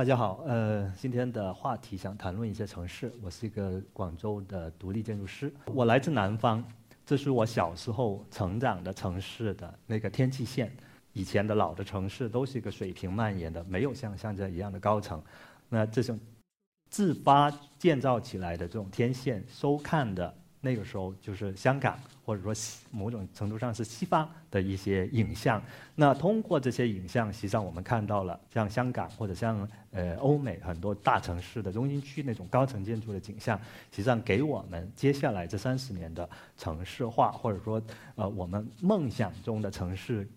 大家好，呃，今天的话题想谈论一些城市。我是一个广州的独立建筑师，我来自南方，这是我小时候成长的城市的那个天际线。以前的老的城市都是一个水平蔓延的，没有像现在一样的高层。那这种自发建造起来的这种天线，收看的。那个时候就是香港，或者说某种程度上是西方的一些影像。那通过这些影像，实际上我们看到了像香港或者像呃欧美很多大城市的中心区那种高层建筑的景象，实际上给我们接下来这三十年的城市化，或者说呃我们梦想中的城市，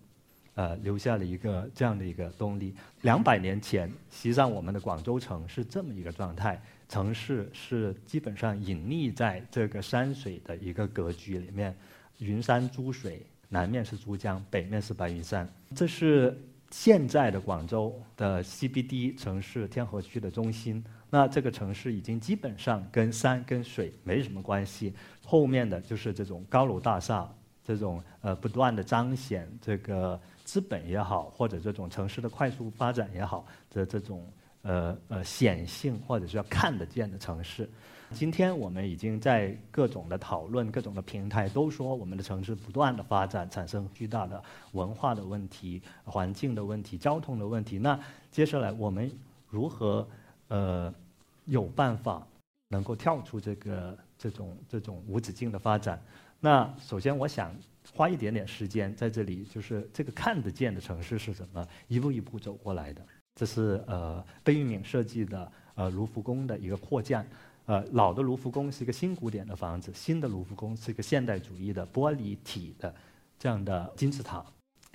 呃留下了一个这样的一个动力。两百年前，实际上我们的广州城是这么一个状态。城市是基本上隐匿在这个山水的一个格局里面，云山珠水，南面是珠江，北面是白云山。这是现在的广州的 CBD 城市天河区的中心。那这个城市已经基本上跟山跟水没什么关系，后面的就是这种高楼大厦，这种呃不断的彰显这个资本也好，或者这种城市的快速发展也好的这种。呃呃，显性或者是要看得见的城市。今天我们已经在各种的讨论、各种的平台都说，我们的城市不断的发展，产生巨大的文化的问题、环境的问题、交通的问题。那接下来我们如何呃有办法能够跳出这个这种这种无止境的发展？那首先我想花一点点时间在这里，就是这个看得见的城市是什么？一步一步走过来的。这是呃贝聿铭设计的呃卢浮宫的一个扩建，呃老的卢浮宫是一个新古典的房子，新的卢浮宫是一个现代主义的玻璃体的这样的金字塔。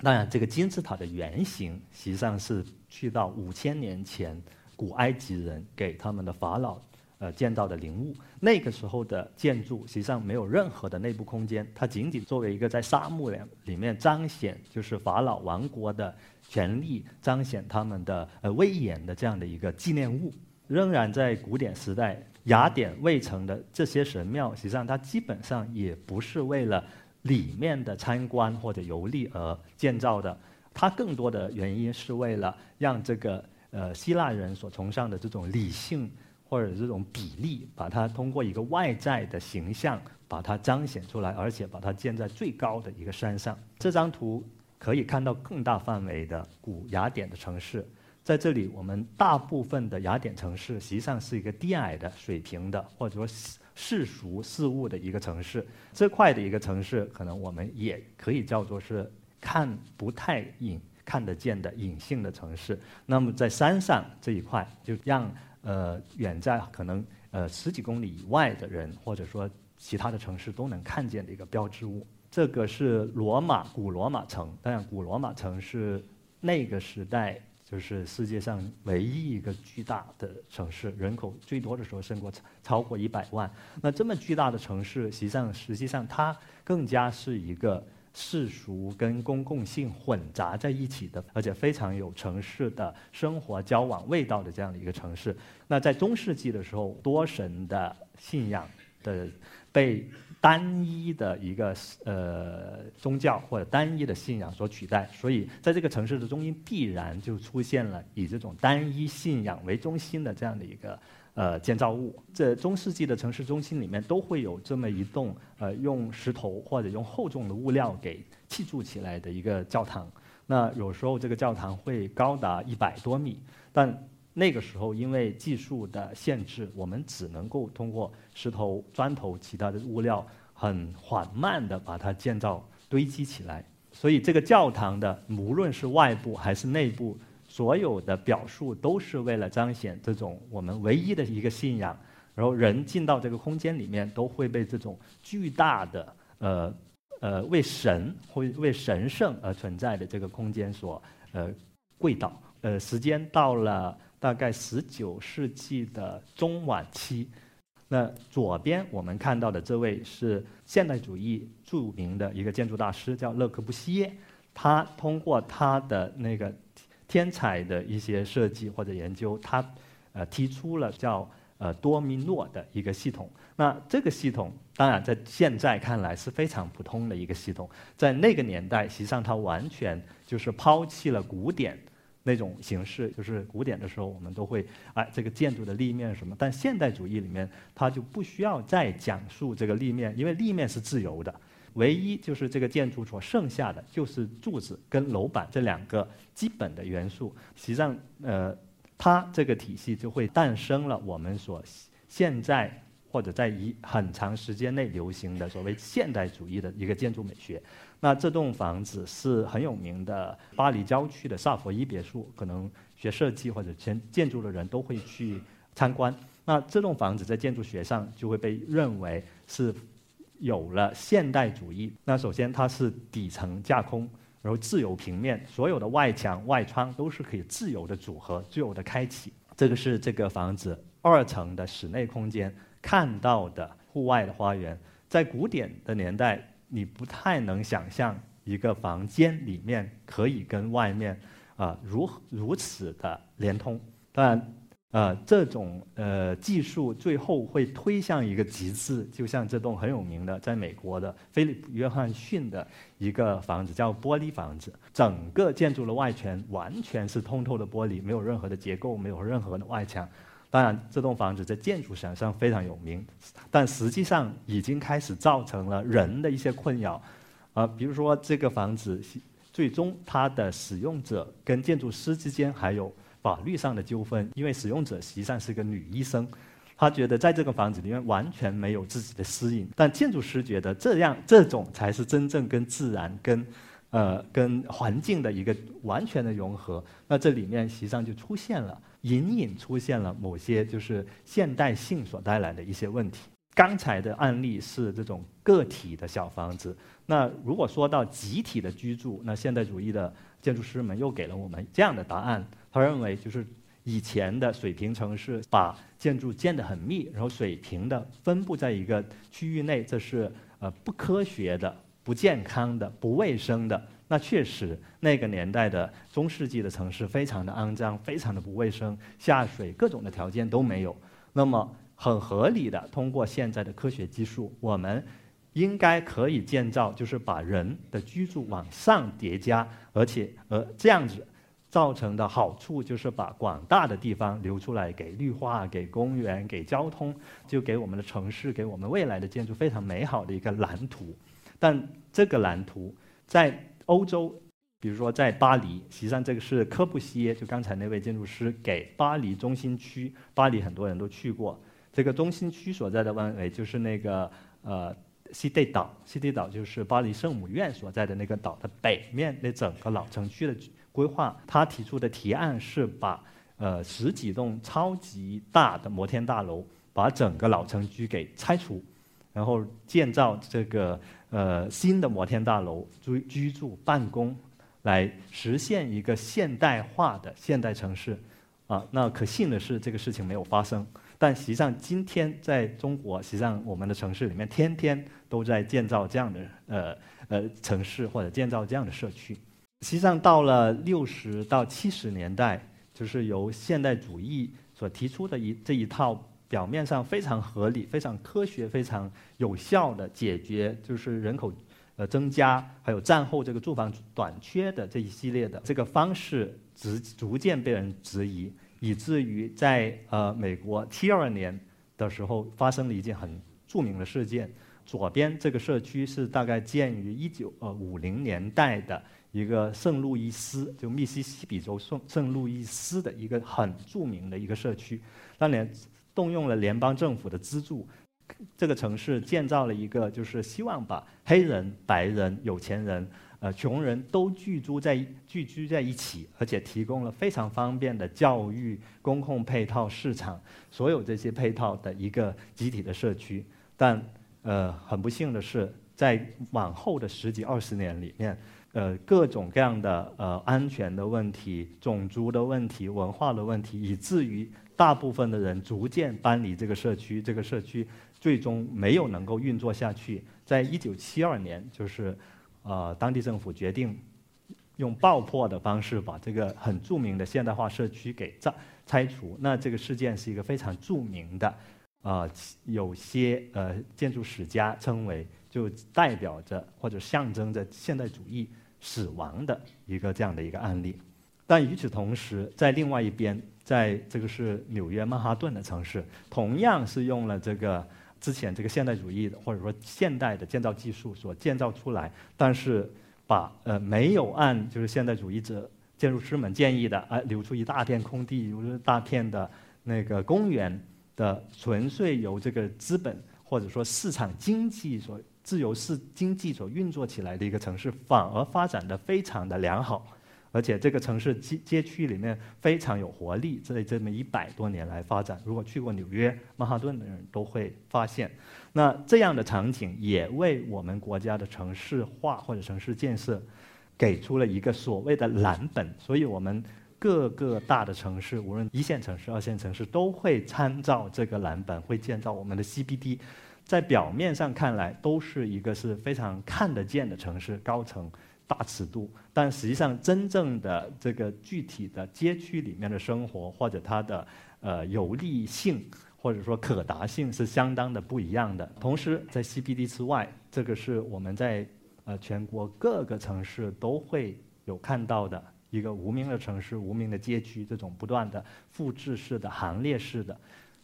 当然，这个金字塔的原型实际上是去到五千年前古埃及人给他们的法老呃建造的陵墓。那个时候的建筑实际上没有任何的内部空间，它仅仅作为一个在沙漠里里面彰显就是法老王国的。权力彰显他们的呃威严的这样的一个纪念物，仍然在古典时代雅典卫城的这些神庙，实际上它基本上也不是为了里面的参观或者游历而建造的，它更多的原因是为了让这个呃希腊人所崇尚的这种理性或者这种比例，把它通过一个外在的形象把它彰显出来，而且把它建在最高的一个山上。这张图。可以看到更大范围的古雅典的城市，在这里，我们大部分的雅典城市实际上是一个低矮的、水平的，或者说世俗事物的一个城市。这块的一个城市，可能我们也可以叫做是看不太隐、看得见的隐性的城市。那么在山上这一块，就让呃远在可能呃十几公里以外的人，或者说其他的城市都能看见的一个标志物。这个是罗马古罗马城，当然古罗马城是那个时代就是世界上唯一一个巨大的城市，人口最多的时候胜过超过一百万。那这么巨大的城市，实际上实际上它更加是一个世俗跟公共性混杂在一起的，而且非常有城市的生活交往味道的这样的一个城市。那在中世纪的时候，多神的信仰的被。单一的一个呃宗教或者单一的信仰所取代，所以在这个城市的中心必然就出现了以这种单一信仰为中心的这样的一个呃建造物。这中世纪的城市中心里面都会有这么一栋呃用石头或者用厚重的物料给砌筑起来的一个教堂。那有时候这个教堂会高达一百多米，但那个时候，因为技术的限制，我们只能够通过石头、砖头、其他的物料，很缓慢地把它建造堆积起来。所以，这个教堂的无论是外部还是内部，所有的表述都是为了彰显这种我们唯一的一个信仰。然后，人进到这个空间里面，都会被这种巨大的呃呃为神或为神圣而存在的这个空间所呃跪倒。呃，时间到了。大概十九世纪的中晚期，那左边我们看到的这位是现代主义著名的一个建筑大师，叫勒克布西耶。他通过他的那个天才的一些设计或者研究，他呃提出了叫呃多米诺的一个系统。那这个系统当然在现在看来是非常普通的一个系统，在那个年代，实际上它完全就是抛弃了古典。那种形式，就是古典的时候我们都会哎这个建筑的立面什么，但现代主义里面它就不需要再讲述这个立面，因为立面是自由的，唯一就是这个建筑所剩下的就是柱子跟楼板这两个基本的元素，实际上呃它这个体系就会诞生了我们所现在或者在一很长时间内流行的所谓现代主义的一个建筑美学。那这栋房子是很有名的巴黎郊区的萨佛伊别墅，可能学设计或者建建筑的人都会去参观。那这栋房子在建筑学上就会被认为是有了现代主义。那首先它是底层架空，然后自由平面，所有的外墙外窗都是可以自由的组合、自由的开启。这个是这个房子二层的室内空间看到的户外的花园，在古典的年代。你不太能想象一个房间里面可以跟外面啊如如此的连通。当然，呃，这种呃技术最后会推向一个极致，就像这栋很有名的在美国的菲利普约翰逊的一个房子，叫玻璃房子。整个建筑的外圈完全是通透的玻璃，没有任何的结构，没有任何的外墙。当然，这栋房子在建筑史上非常有名，但实际上已经开始造成了人的一些困扰，啊，比如说这个房子最终它的使用者跟建筑师之间还有法律上的纠纷，因为使用者实际上是个女医生，她觉得在这个房子里面完全没有自己的私隐，但建筑师觉得这样这种才是真正跟自然跟。呃，跟环境的一个完全的融合，那这里面实际上就出现了，隐隐出现了某些就是现代性所带来的一些问题。刚才的案例是这种个体的小房子，那如果说到集体的居住，那现代主义的建筑师们又给了我们这样的答案。他认为，就是以前的水平城市把建筑建得很密，然后水平的分布在一个区域内，这是呃不科学的。不健康的、不卫生的，那确实那个年代的中世纪的城市非常的肮脏，非常的不卫生，下水各种的条件都没有。那么很合理的，通过现在的科学技术，我们应该可以建造，就是把人的居住往上叠加，而且呃这样子造成的好处就是把广大的地方留出来给绿化、给公园、给交通，就给我们的城市、给我们未来的建筑非常美好的一个蓝图。但这个蓝图在欧洲，比如说在巴黎，实际上这个是科布西耶，就刚才那位建筑师给巴黎中心区，巴黎很多人都去过。这个中心区所在的湾围就是那个呃西蒂岛，西蒂岛就是巴黎圣母院所在的那个岛的北面，那整个老城区的规划，他提出的提案是把呃十几栋超级大的摩天大楼，把整个老城区给拆除。然后建造这个呃新的摩天大楼居居住办公，来实现一个现代化的现代城市，啊，那可幸的是这个事情没有发生。但实际上今天在中国，实际上我们的城市里面天天都在建造这样的呃呃城市或者建造这样的社区。实际上到了六十到七十年代，就是由现代主义所提出的一这一套。表面上非常合理、非常科学、非常有效的解决，就是人口呃增加，还有战后这个住房短缺的这一系列的这个方式，逐逐渐被人质疑，以至于在呃美国七二年的时候发生了一件很著名的事件。左边这个社区是大概建于一九呃五零年代的一个圣路易斯，就密西西比州圣圣路易斯的一个很著名的一个社区，当年。动用了联邦政府的资助，这个城市建造了一个，就是希望把黑人、白人、有钱人、呃穷人都聚居在聚居在一起，而且提供了非常方便的教育、公共配套、市场，所有这些配套的一个集体的社区。但呃，很不幸的是，在往后的十几二十年里面，呃，各种各样的呃安全的问题、种族的问题、文化的问题，以至于。大部分的人逐渐搬离这个社区，这个社区最终没有能够运作下去。在一九七二年，就是呃，当地政府决定用爆破的方式把这个很著名的现代化社区给拆拆除。那这个事件是一个非常著名的，呃，有些呃建筑史家称为就代表着或者象征着现代主义死亡的一个这样的一个案例。但与此同时，在另外一边，在这个是纽约曼哈顿的城市，同样是用了这个之前这个现代主义的或者说现代的建造技术所建造出来，但是把呃没有按就是现代主义者建筑师们建议的，啊留出一大片空地，如大片的那个公园的，纯粹由这个资本或者说市场经济所自由市经济所运作起来的一个城市，反而发展的非常的良好。而且这个城市街街区里面非常有活力，在这么一百多年来发展，如果去过纽约曼哈顿的人都会发现，那这样的场景也为我们国家的城市化或者城市建设给出了一个所谓的蓝本。所以我们各个大的城市，无论一线城市、二线城市，都会参照这个蓝本，会建造我们的 CBD。在表面上看来，都是一个是非常看得见的城市，高层。大尺度，但实际上真正的这个具体的街区里面的生活，或者它的呃有利性，或者说可达性是相当的不一样的。同时，在 CBD 之外，这个是我们在呃全国各个城市都会有看到的一个无名的城市、无名的街区，这种不断的复制式的、行列式的，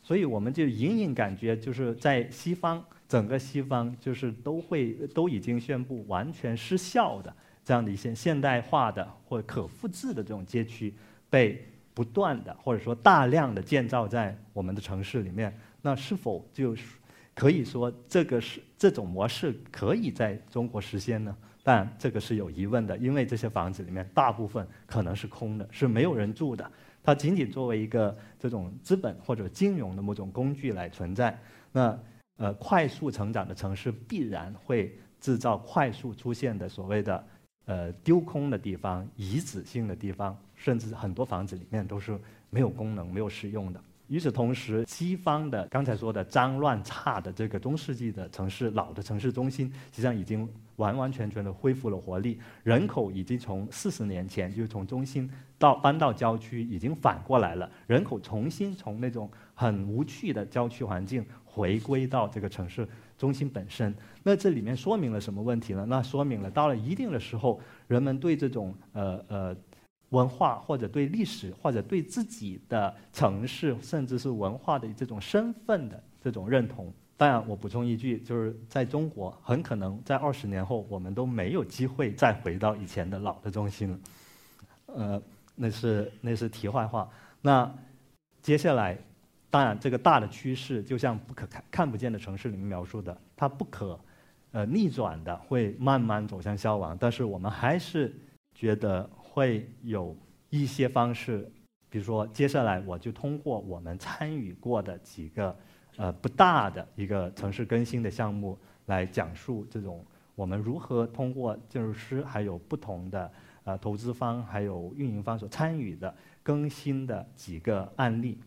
所以我们就隐隐感觉，就是在西方，整个西方就是都会都已经宣布完全失效的。这样的一些现代化的或者可复制的这种街区，被不断的或者说大量的建造在我们的城市里面，那是否就是可以说这个是这种模式可以在中国实现呢？但这个是有疑问的，因为这些房子里面大部分可能是空的，是没有人住的，它仅仅作为一个这种资本或者金融的某种工具来存在。那呃，快速成长的城市必然会制造快速出现的所谓的。呃，丢空的地方、遗址性的地方，甚至很多房子里面都是没有功能、没有使用的。与此同时，西方的刚才说的脏乱差的这个中世纪的城市、老的城市中心，实际上已经完完全全的恢复了活力，人口已经从四十年前就从中心到搬到郊区，已经反过来了，人口重新从那种很无趣的郊区环境回归到这个城市。中心本身，那这里面说明了什么问题呢？那说明了到了一定的时候，人们对这种呃呃文化或者对历史或者对自己的城市甚至是文化的这种身份的这种认同。当然，我补充一句，就是在中国，很可能在二十年后，我们都没有机会再回到以前的老的中心了。呃，那是那是题外话。那接下来。当然，这个大的趋势就像不可看看不见的城市里面描述的，它不可呃逆转的，会慢慢走向消亡。但是我们还是觉得会有一些方式，比如说接下来我就通过我们参与过的几个呃不大的一个城市更新的项目来讲述这种我们如何通过建筑师还有不同的呃投资方还有运营方所参与的更新的几个案例。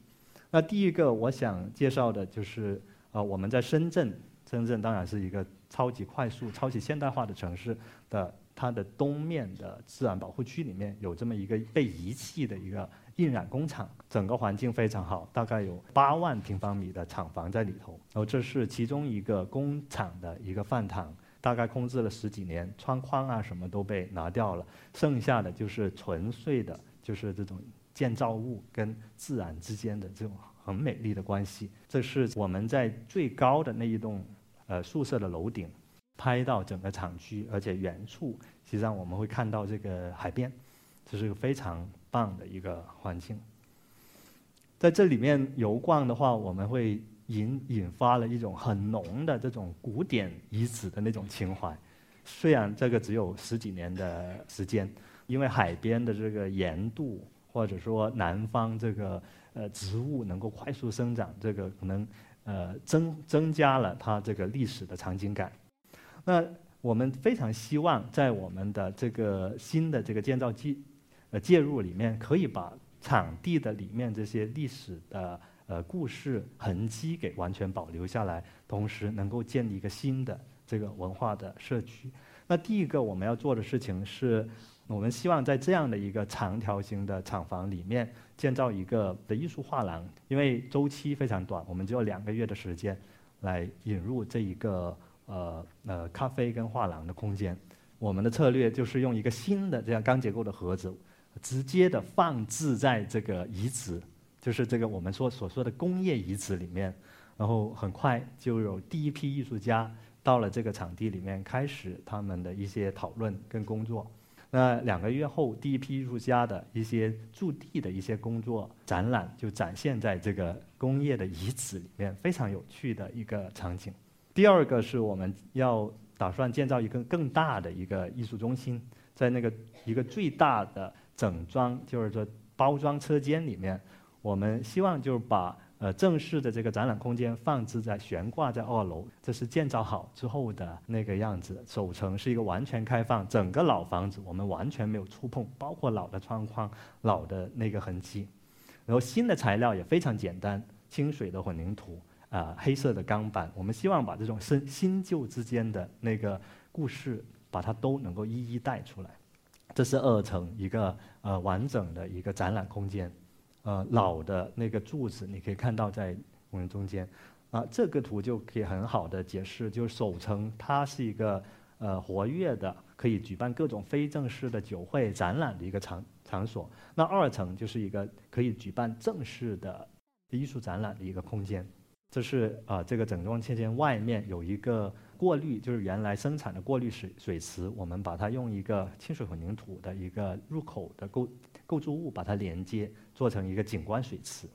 那第一个我想介绍的就是，呃，我们在深圳，深圳当然是一个超级快速、超级现代化的城市的，它的东面的自然保护区里面有这么一个被遗弃的一个印染工厂，整个环境非常好，大概有八万平方米的厂房在里头。然后这是其中一个工厂的一个饭堂，大概空置了十几年，窗框啊什么都被拿掉了，剩下的就是纯粹的，就是这种。建造物跟自然之间的这种很美丽的关系，这是我们在最高的那一栋呃宿舍的楼顶拍到整个厂区，而且远处实际上我们会看到这个海边，这是个非常棒的一个环境。在这里面游逛的话，我们会引引发了一种很浓的这种古典遗址的那种情怀。虽然这个只有十几年的时间，因为海边的这个盐度。或者说南方这个呃植物能够快速生长，这个可能呃增增加了它这个历史的场景感。那我们非常希望在我们的这个新的这个建造介呃介入里面，可以把场地的里面这些历史的呃故事痕迹给完全保留下来，同时能够建立一个新的这个文化的社区。那第一个我们要做的事情是。我们希望在这样的一个长条形的厂房里面建造一个的艺术画廊，因为周期非常短，我们只有两个月的时间来引入这一个呃呃咖啡跟画廊的空间。我们的策略就是用一个新的这样钢结构的盒子，直接的放置在这个遗址，就是这个我们说所说的工业遗址里面。然后很快就有第一批艺术家到了这个场地里面，开始他们的一些讨论跟工作。那两个月后，第一批艺术家的一些驻地的一些工作展览就展现在这个工业的遗址里面，非常有趣的一个场景。第二个是我们要打算建造一个更大的一个艺术中心，在那个一个最大的整装，就是说包装车间里面，我们希望就是把。呃，正式的这个展览空间放置在悬挂在二楼，这是建造好之后的那个样子。首层是一个完全开放，整个老房子我们完全没有触碰，包括老的窗框、老的那个痕迹。然后新的材料也非常简单，清水的混凝土，啊，黑色的钢板。我们希望把这种新新旧之间的那个故事，把它都能够一一带出来。这是二层一个呃完整的一个展览空间。呃，老的那个柱子，你可以看到在我们中间，啊，这个图就可以很好的解释，就是首层它是一个呃活跃的，可以举办各种非正式的酒会、展览的一个场场所。那二层就是一个可以举办正式的艺术展览的一个空间。这是啊，这个整装空间外面有一个过滤，就是原来生产的过滤水水池，我们把它用一个清水混凝土的一个入口的构构筑物把它连接，做成一个景观水池，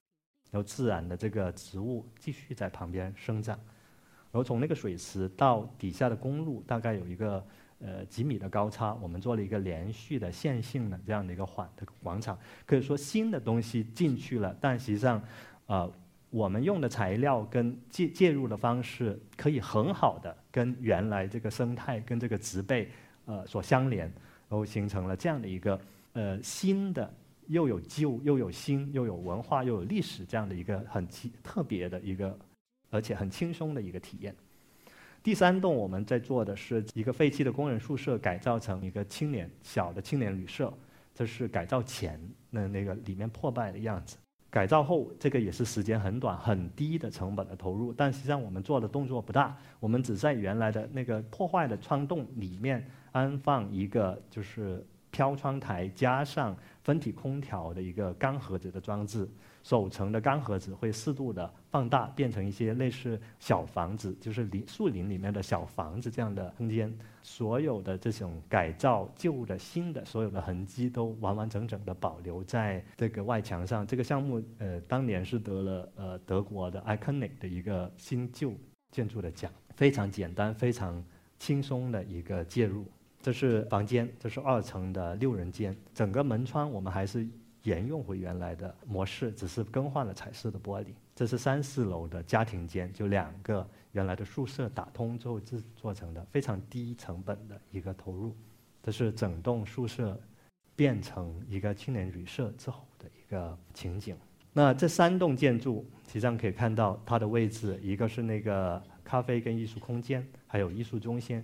然后自然的这个植物继续在旁边生长，然后从那个水池到底下的公路大概有一个呃几米的高差，我们做了一个连续的线性的这样的一个缓的广场，可以说新的东西进去了，但实际上，呃。我们用的材料跟介介入的方式，可以很好的跟原来这个生态跟这个植被，呃所相连，然后形成了这样的一个呃新的又有旧又有新又有文化又有历史这样的一个很奇特别的一个，而且很轻松的一个体验。第三栋我们在做的是一个废弃的工人宿舍改造成一个青年小的青年旅社，这是改造前那那个里面破败的样子。改造后，这个也是时间很短、很低的成本的投入，但实际上我们做的动作不大，我们只在原来的那个破坏的窗洞里面安放一个就是飘窗台，加上分体空调的一个钢盒子的装置。首层的钢盒子会适度的放大，变成一些类似小房子，就是林树林里面的小房子这样的空间。所有的这种改造旧的、新的，所有的痕迹都完完整整的保留在这个外墙上。这个项目呃，当年是得了呃德国的 Iconic 的一个新旧建筑的奖。非常简单、非常轻松的一个介入。这是房间，这是二层的六人间，整个门窗我们还是。沿用回原来的模式，只是更换了彩色的玻璃。这是三四楼的家庭间，就两个原来的宿舍打通之后制作成的，非常低成本的一个投入。这是整栋宿舍变成一个青年旅社之后的一个情景。那这三栋建筑实际上可以看到它的位置，一个是那个咖啡跟艺术空间，还有艺术中心，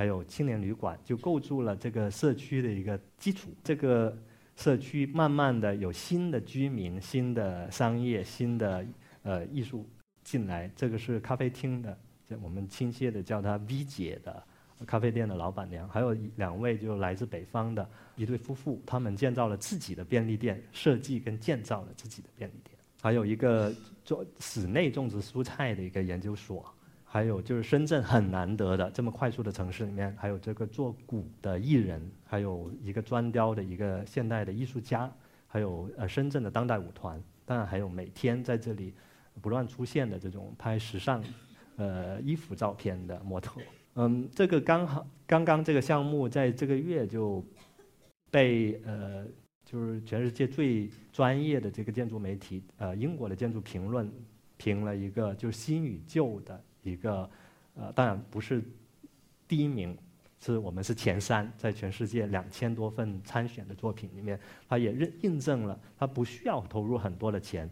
还有青年旅馆，就构筑了这个社区的一个基础。这个。社区慢慢的有新的居民、新的商业、新的呃艺术进来。这个是咖啡厅的，我们亲切的叫她 V 姐的咖啡店的老板娘。还有两位就来自北方的一对夫妇，他们建造了自己的便利店，设计跟建造了自己的便利店。还有一个做室内种植蔬菜的一个研究所。还有就是深圳很难得的这么快速的城市里面，还有这个做鼓的艺人，还有一个砖雕的一个现代的艺术家，还有呃深圳的当代舞团，当然还有每天在这里不断出现的这种拍时尚呃衣服照片的模特。嗯，这个刚好刚刚这个项目在这个月就被呃就是全世界最专业的这个建筑媒体呃英国的建筑评论评了一个就是新与旧的。一个，呃，当然不是第一名，是我们是前三，在全世界两千多份参选的作品里面，它也认印证了，它不需要投入很多的钱，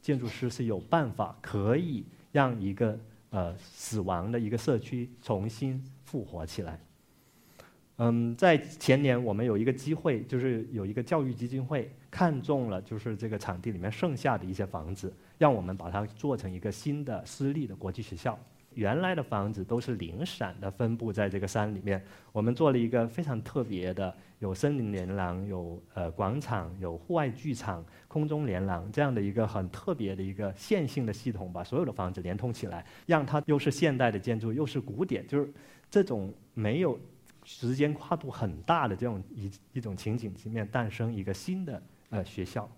建筑师是有办法可以让一个呃死亡的一个社区重新复活起来。嗯，在前年我们有一个机会，就是有一个教育基金会看中了，就是这个场地里面剩下的一些房子。让我们把它做成一个新的私立的国际学校，原来的房子都是零散的分布在这个山里面，我们做了一个非常特别的，有森林连廊，有呃广场，有户外剧场，空中连廊这样的一个很特别的一个线性的系统，把所有的房子连通起来，让它又是现代的建筑，又是古典，就是这种没有时间跨度很大的这种一一种情景里面诞生一个新的呃学校。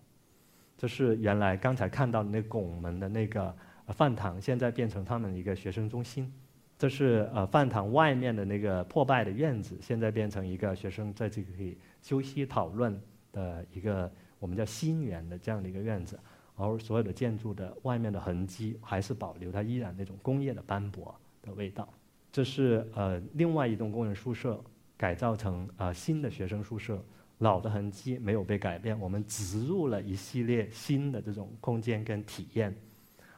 这是原来刚才看到的那拱门的那个饭堂，现在变成他们一个学生中心。这是呃饭堂外面的那个破败的院子，现在变成一个学生在这里可以休息讨论的一个我们叫新园的这样的一个院子。而所有的建筑的外面的痕迹还是保留它依然那种工业的斑驳的味道。这是呃另外一栋工人宿舍改造成呃新的学生宿舍。老的痕迹没有被改变，我们植入了一系列新的这种空间跟体验，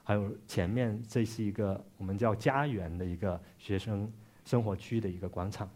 还有前面这是一个我们叫家园的一个学生生活区的一个广场，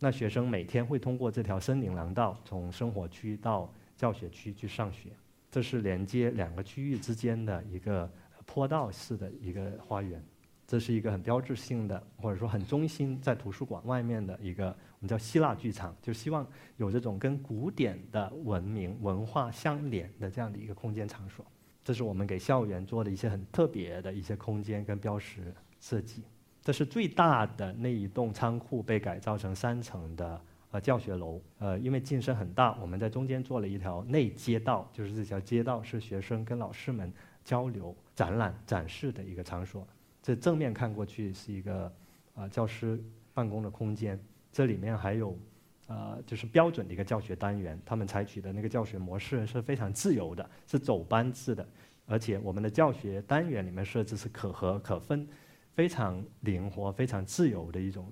那学生每天会通过这条森林廊道从生活区到教学区去上学，这是连接两个区域之间的一个坡道式的一个花园。这是一个很标志性的，或者说很中心，在图书馆外面的一个我们叫希腊剧场，就希望有这种跟古典的文明文化相连的这样的一个空间场所。这是我们给校园做的一些很特别的一些空间跟标识设计。这是最大的那一栋仓库被改造成三层的呃教学楼，呃，因为进深很大，我们在中间做了一条内街道，就是这条街道是学生跟老师们交流、展览、展示的一个场所。这正面看过去是一个啊教师办公的空间，这里面还有啊就是标准的一个教学单元，他们采取的那个教学模式是非常自由的，是走班制的，而且我们的教学单元里面设置是可合可分，非常灵活、非常自由的一种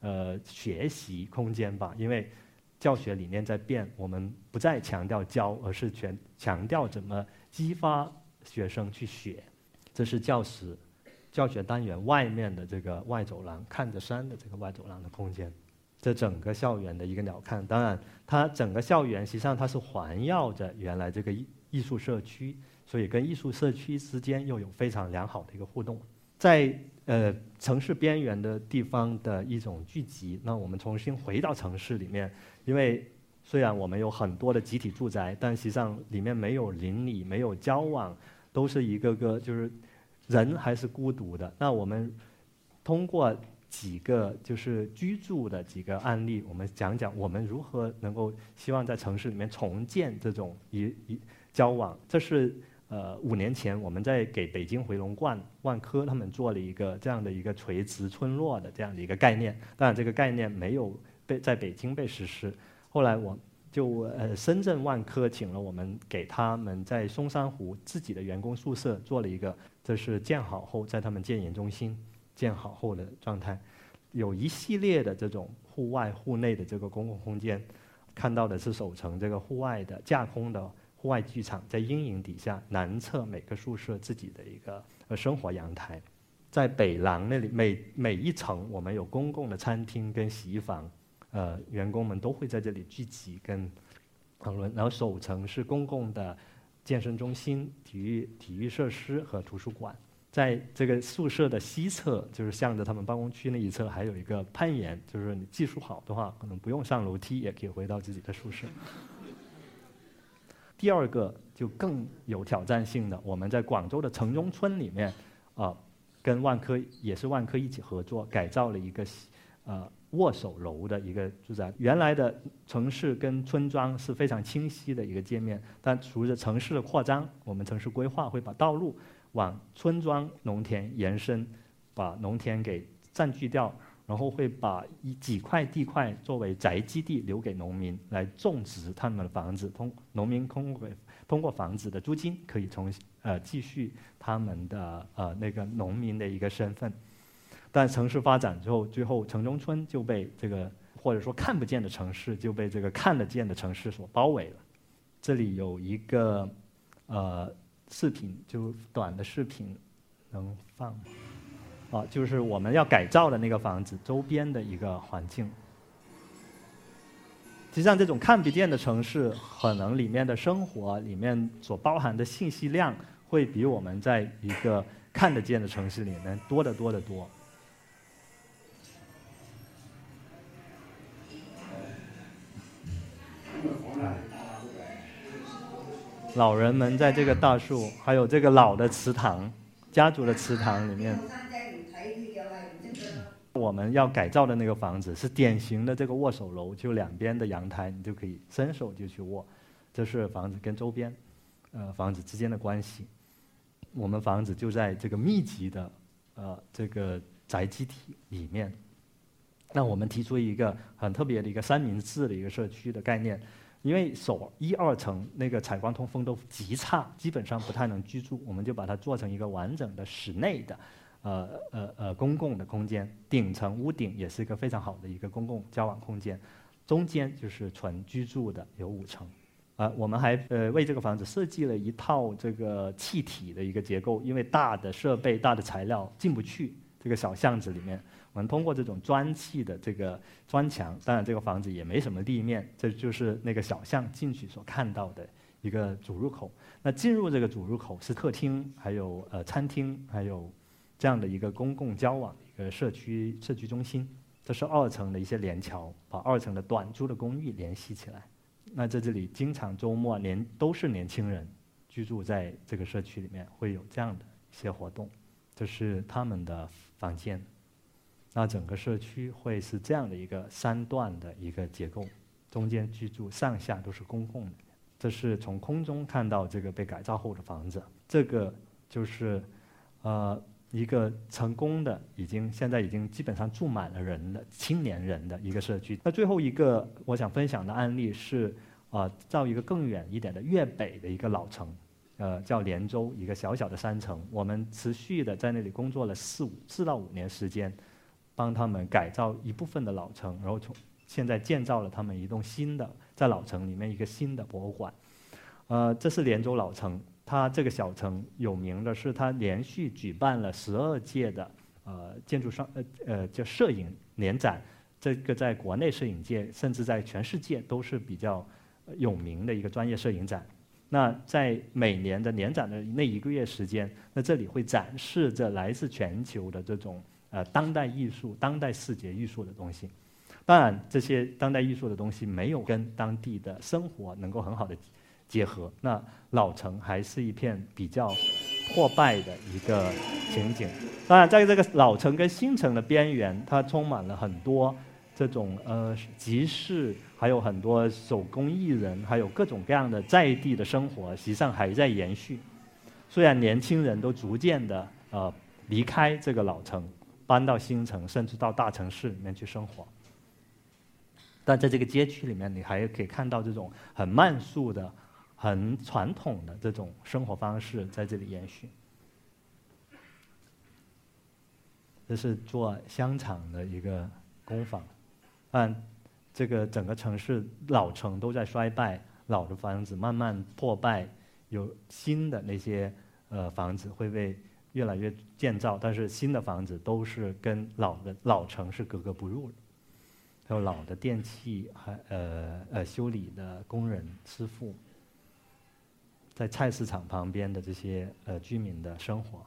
呃学习空间吧。因为教学理念在变，我们不再强调教，而是全强调怎么激发学生去学。这是教室。教学单元外面的这个外走廊，看着山的这个外走廊的空间，这整个校园的一个鸟瞰。当然，它整个校园实际上它是环绕着原来这个艺艺术社区，所以跟艺术社区之间又有非常良好的一个互动。在呃城市边缘的地方的一种聚集，那我们重新回到城市里面，因为虽然我们有很多的集体住宅，但实际上里面没有邻里，没有交往，都是一个个就是。人还是孤独的。那我们通过几个就是居住的几个案例，我们讲讲我们如何能够希望在城市里面重建这种一一交往。这是呃五年前我们在给北京回龙观万科他们做了一个这样的一个垂直村落的这样的一个概念。当然这个概念没有被在北京被实施。后来我就呃深圳万科请了我们给他们在松山湖自己的员工宿舍做了一个。这是建好后，在他们建研中心建好后的状态，有一系列的这种户外、户内的这个公共空间，看到的是首层这个户外的架空的户外剧场，在阴影底下，南侧每个宿舍自己的一个呃生活阳台，在北廊那里，每每一层我们有公共的餐厅跟洗衣房，呃，员工们都会在这里聚集跟讨论，然后首层是公共的。健身中心、体育体育设施和图书馆，在这个宿舍的西侧，就是向着他们办公区那一侧，还有一个攀岩，就是你技术好的话，可能不用上楼梯也可以回到自己的宿舍。第二个就更有挑战性的，我们在广州的城中村里面，啊，跟万科也是万科一起合作改造了一个，呃。握手楼的一个住宅，原来的城市跟村庄是非常清晰的一个界面，但随着城市的扩张，我们城市规划会把道路往村庄、农田延伸，把农田给占据掉，然后会把一几块地块作为宅基地留给农民来种植他们的房子，通农民通过通过房子的租金可以从呃继续他们的呃那个农民的一个身份。但城市发展之后，最后城中村就被这个或者说看不见的城市就被这个看得见的城市所包围了。这里有一个呃视频，就短的视频能放吗？啊，就是我们要改造的那个房子周边的一个环境。实际上，这种看不见的城市，可能里面的生活里面所包含的信息量，会比我们在一个看得见的城市里面多得多得多。老人们在这个大树，还有这个老的祠堂，家族的祠堂里面。我们要改造的那个房子是典型的这个握手楼，就两边的阳台，你就可以伸手就去握。这是房子跟周边，呃，房子之间的关系。我们房子就在这个密集的，呃，这个宅基体里面。那我们提出一个很特别的一个三明治的一个社区的概念，因为首一二层那个采光通风都极差，基本上不太能居住，我们就把它做成一个完整的室内的。呃呃呃，公共的空间，顶层屋顶也是一个非常好的一个公共交往空间，中间就是纯居住的，有五层。啊，我们还呃为这个房子设计了一套这个气体的一个结构，因为大的设备、大的材料进不去这个小巷子里面，我们通过这种砖砌的这个砖墙，当然这个房子也没什么地面，这就是那个小巷进去所看到的一个主入口。那进入这个主入口是客厅，还有呃餐厅，还有。这样的一个公共交往的一个社区社区中心，这是二层的一些连桥，把二层的短租的公寓联系起来。那在这里，经常周末年都是年轻人居住在这个社区里面，会有这样的一些活动。这是他们的房间。那整个社区会是这样的一个三段的一个结构，中间居住，上下都是公共的。这是从空中看到这个被改造后的房子。这个就是呃。一个成功的，已经现在已经基本上住满了人的青年人的一个社区。那最后一个我想分享的案例是，啊，造一个更远一点的粤北的一个老城，呃，叫连州，一个小小的山城。我们持续的在那里工作了四五四到五年时间，帮他们改造一部分的老城，然后从现在建造了他们一栋新的在老城里面一个新的博物馆。呃，这是连州老城。它这个小城有名的是，它连续举办了十二届的呃建筑商呃呃叫摄影联展，这个在国内摄影界甚至在全世界都是比较有名的一个专业摄影展。那在每年的年展的那一个月时间，那这里会展示着来自全球的这种呃当代艺术、当代视觉艺术的东西。当然，这些当代艺术的东西没有跟当地的生活能够很好的。结合那老城还是一片比较破败的一个情景。当然，在这个老城跟新城的边缘，它充满了很多这种呃集市，还有很多手工艺人，还有各种各样的在地的生活，实际上还在延续。虽然年轻人都逐渐的呃离开这个老城，搬到新城，甚至到大城市里面去生活，但在这个街区里面，你还可以看到这种很慢速的。很传统的这种生活方式在这里延续。这是做香肠的一个工坊，但这个整个城市老城都在衰败，老的房子慢慢破败，有新的那些呃房子会被越来越建造，但是新的房子都是跟老的老城是格格不入的，还有老的电器，还呃呃修理的工人师傅。在菜市场旁边的这些呃居民的生活，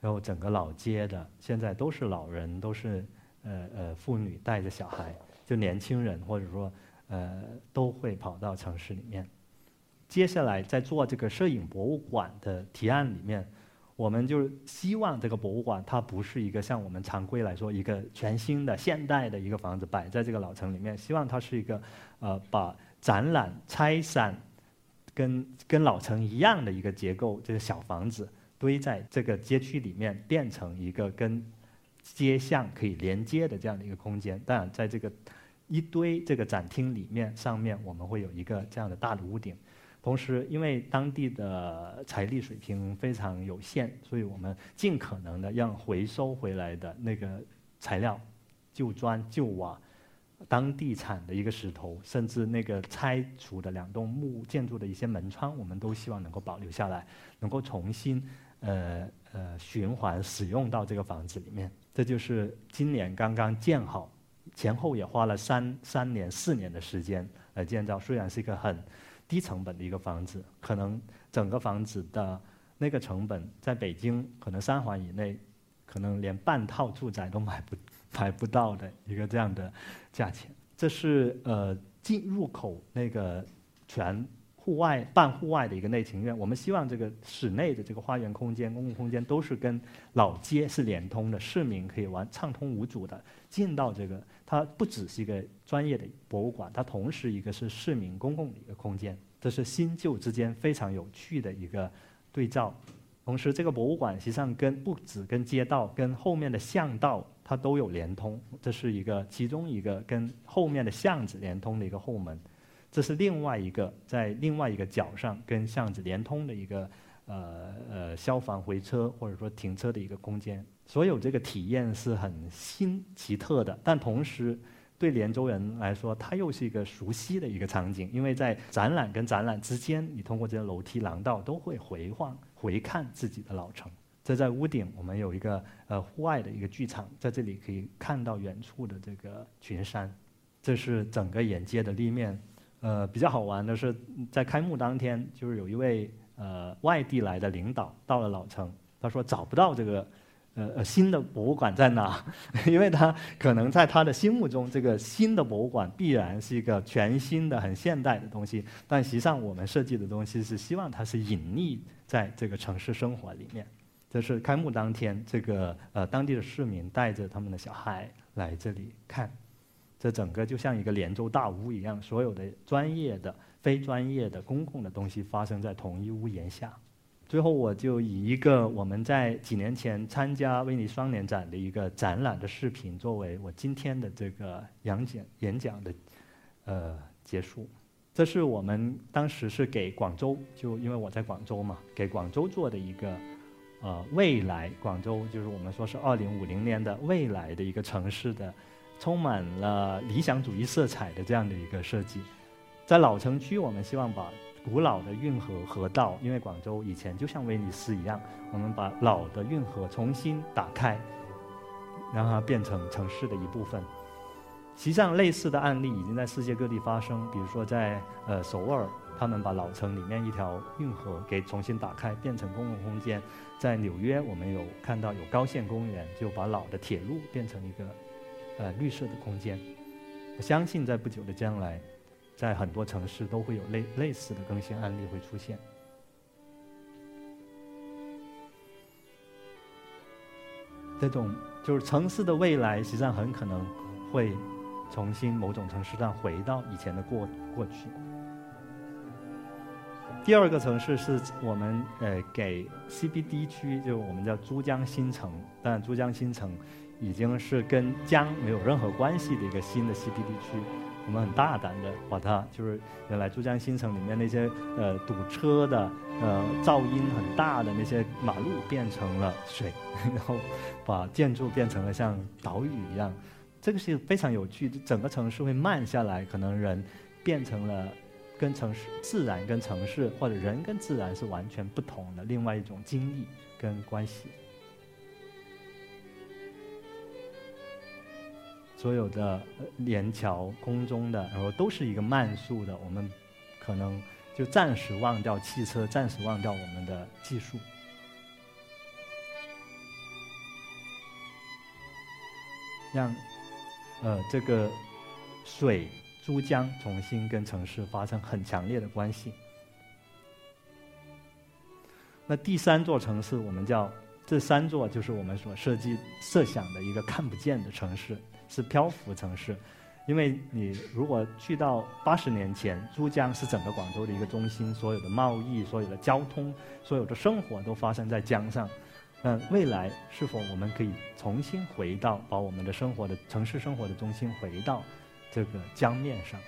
然后整个老街的现在都是老人，都是呃呃妇女带着小孩，就年轻人或者说呃都会跑到城市里面。接下来在做这个摄影博物馆的提案里面，我们就希望这个博物馆它不是一个像我们常规来说一个全新的现代的一个房子摆在这个老城里面，希望它是一个呃把。展览拆散，跟跟老城一样的一个结构，这个小房子堆在这个街区里面，变成一个跟街巷可以连接的这样的一个空间。当然，在这个一堆这个展厅里面，上面我们会有一个这样的大的屋顶。同时，因为当地的财力水平非常有限，所以我们尽可能的让回收回来的那个材料，旧砖旧瓦。当地产的一个石头，甚至那个拆除的两栋木建筑的一些门窗，我们都希望能够保留下来，能够重新呃呃循环使用到这个房子里面。这就是今年刚刚建好，前后也花了三三年四年的时间来建造。虽然是一个很低成本的一个房子，可能整个房子的那个成本在北京可能三环以内，可能连半套住宅都买不。买不到的一个这样的价钱，这是呃进入口那个全户外、半户外的一个内庭院。我们希望这个室内的这个花园空间、公共空间都是跟老街是连通的，市民可以完畅通无阻的进到这个。它不只是一个专业的博物馆，它同时一个是市民公共的一个空间。这是新旧之间非常有趣的一个对照。同时，这个博物馆实际上跟不止跟街道、跟后面的巷道它都有连通。这是一个其中一个跟后面的巷子连通的一个后门。这是另外一个在另外一个角上跟巷子连通的一个呃呃消防回车或者说停车的一个空间。所有这个体验是很新奇特的，但同时对连州人来说，它又是一个熟悉的一个场景，因为在展览跟展览之间，你通过这些楼梯廊道都会回望回看自己的老城。这在屋顶，我们有一个呃户外的一个剧场，在这里可以看到远处的这个群山。这是整个沿街的立面。呃，比较好玩的是，在开幕当天，就是有一位呃外地来的领导到了老城，他说找不到这个呃呃新的博物馆在哪，因为他可能在他的心目中，这个新的博物馆必然是一个全新的、很现代的东西。但实际上，我们设计的东西是希望它是隐匿在这个城市生活里面。这是开幕当天，这个呃当地的市民带着他们的小孩来这里看。这整个就像一个连州大屋一样，所有的专业的、非专业的、公共的东西发生在同一屋檐下。最后，我就以一个我们在几年前参加威尼双年展的一个展览的视频作为我今天的这个演讲演讲的呃结束。这是我们当时是给广州，就因为我在广州嘛，给广州做的一个呃未来广州，就是我们说是二零五零年的未来的一个城市的。充满了理想主义色彩的这样的一个设计，在老城区，我们希望把古老的运河河道，因为广州以前就像威尼斯一样，我们把老的运河重新打开，让它变成城市的一部分。实际上，类似的案例已经在世界各地发生，比如说在呃首尔，他们把老城里面一条运河给重新打开，变成公共空间；在纽约，我们有看到有高线公园，就把老的铁路变成一个。呃，绿色的空间，我相信在不久的将来，在很多城市都会有类类似的更新案例会出现。这种就是城市的未来，实际上很可能会重新某种城市上回到以前的过过去。第二个城市是我们呃给 CBD 区，就我们叫珠江新城，但珠江新城。已经是跟江没有任何关系的一个新的 CBD 区，我们很大胆的把它，就是原来珠江新城里面那些呃堵车的、呃噪音很大的那些马路变成了水，然后把建筑变成了像岛屿一样，这个是非常有趣，整个城市会慢下来，可能人变成了跟城市、自然跟城市或者人跟自然是完全不同的另外一种经历跟关系。所有的连桥空中的，然后都是一个慢速的。我们可能就暂时忘掉汽车，暂时忘掉我们的技术，让呃这个水珠江重新跟城市发生很强烈的关系。那第三座城市，我们叫这三座，就是我们所设计设想的一个看不见的城市。是漂浮城市，因为你如果去到八十年前，珠江是整个广州的一个中心，所有的贸易、所有的交通、所有的生活都发生在江上。那未来是否我们可以重新回到，把我们的生活的城市生活的中心回到这个江面上？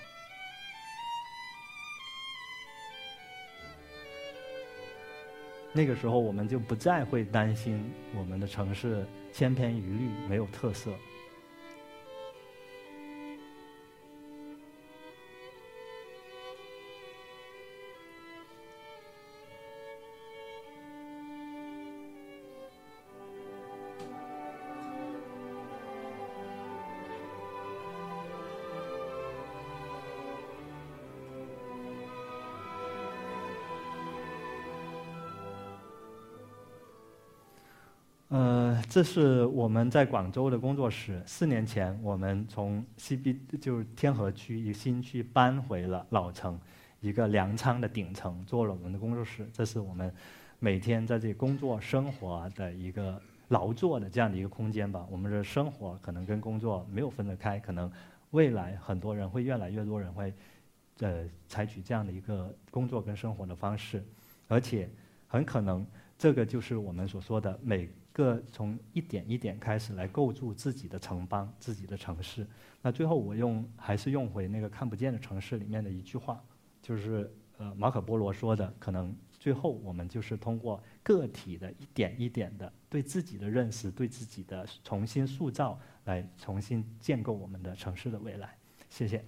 那个时候我们就不再会担心我们的城市千篇一律、没有特色。呃这是我们在广州的工作室。四年前，我们从 CB 就是天河区一个新区搬回了老城，一个粮仓的顶层，做了我们的工作室。这是我们每天在这里工作生活的一个劳作的这样的一个空间吧。我们的生活可能跟工作没有分得开，可能未来很多人会越来越多人会，呃，采取这样的一个工作跟生活的方式，而且很可能这个就是我们所说的每。个从一点一点开始来构筑自己的城邦、自己的城市。那最后我用还是用回那个看不见的城市里面的一句话，就是呃马可波罗说的，可能最后我们就是通过个体的一点一点的对自己的认识、对自己的重新塑造，来重新建构我们的城市的未来。谢谢。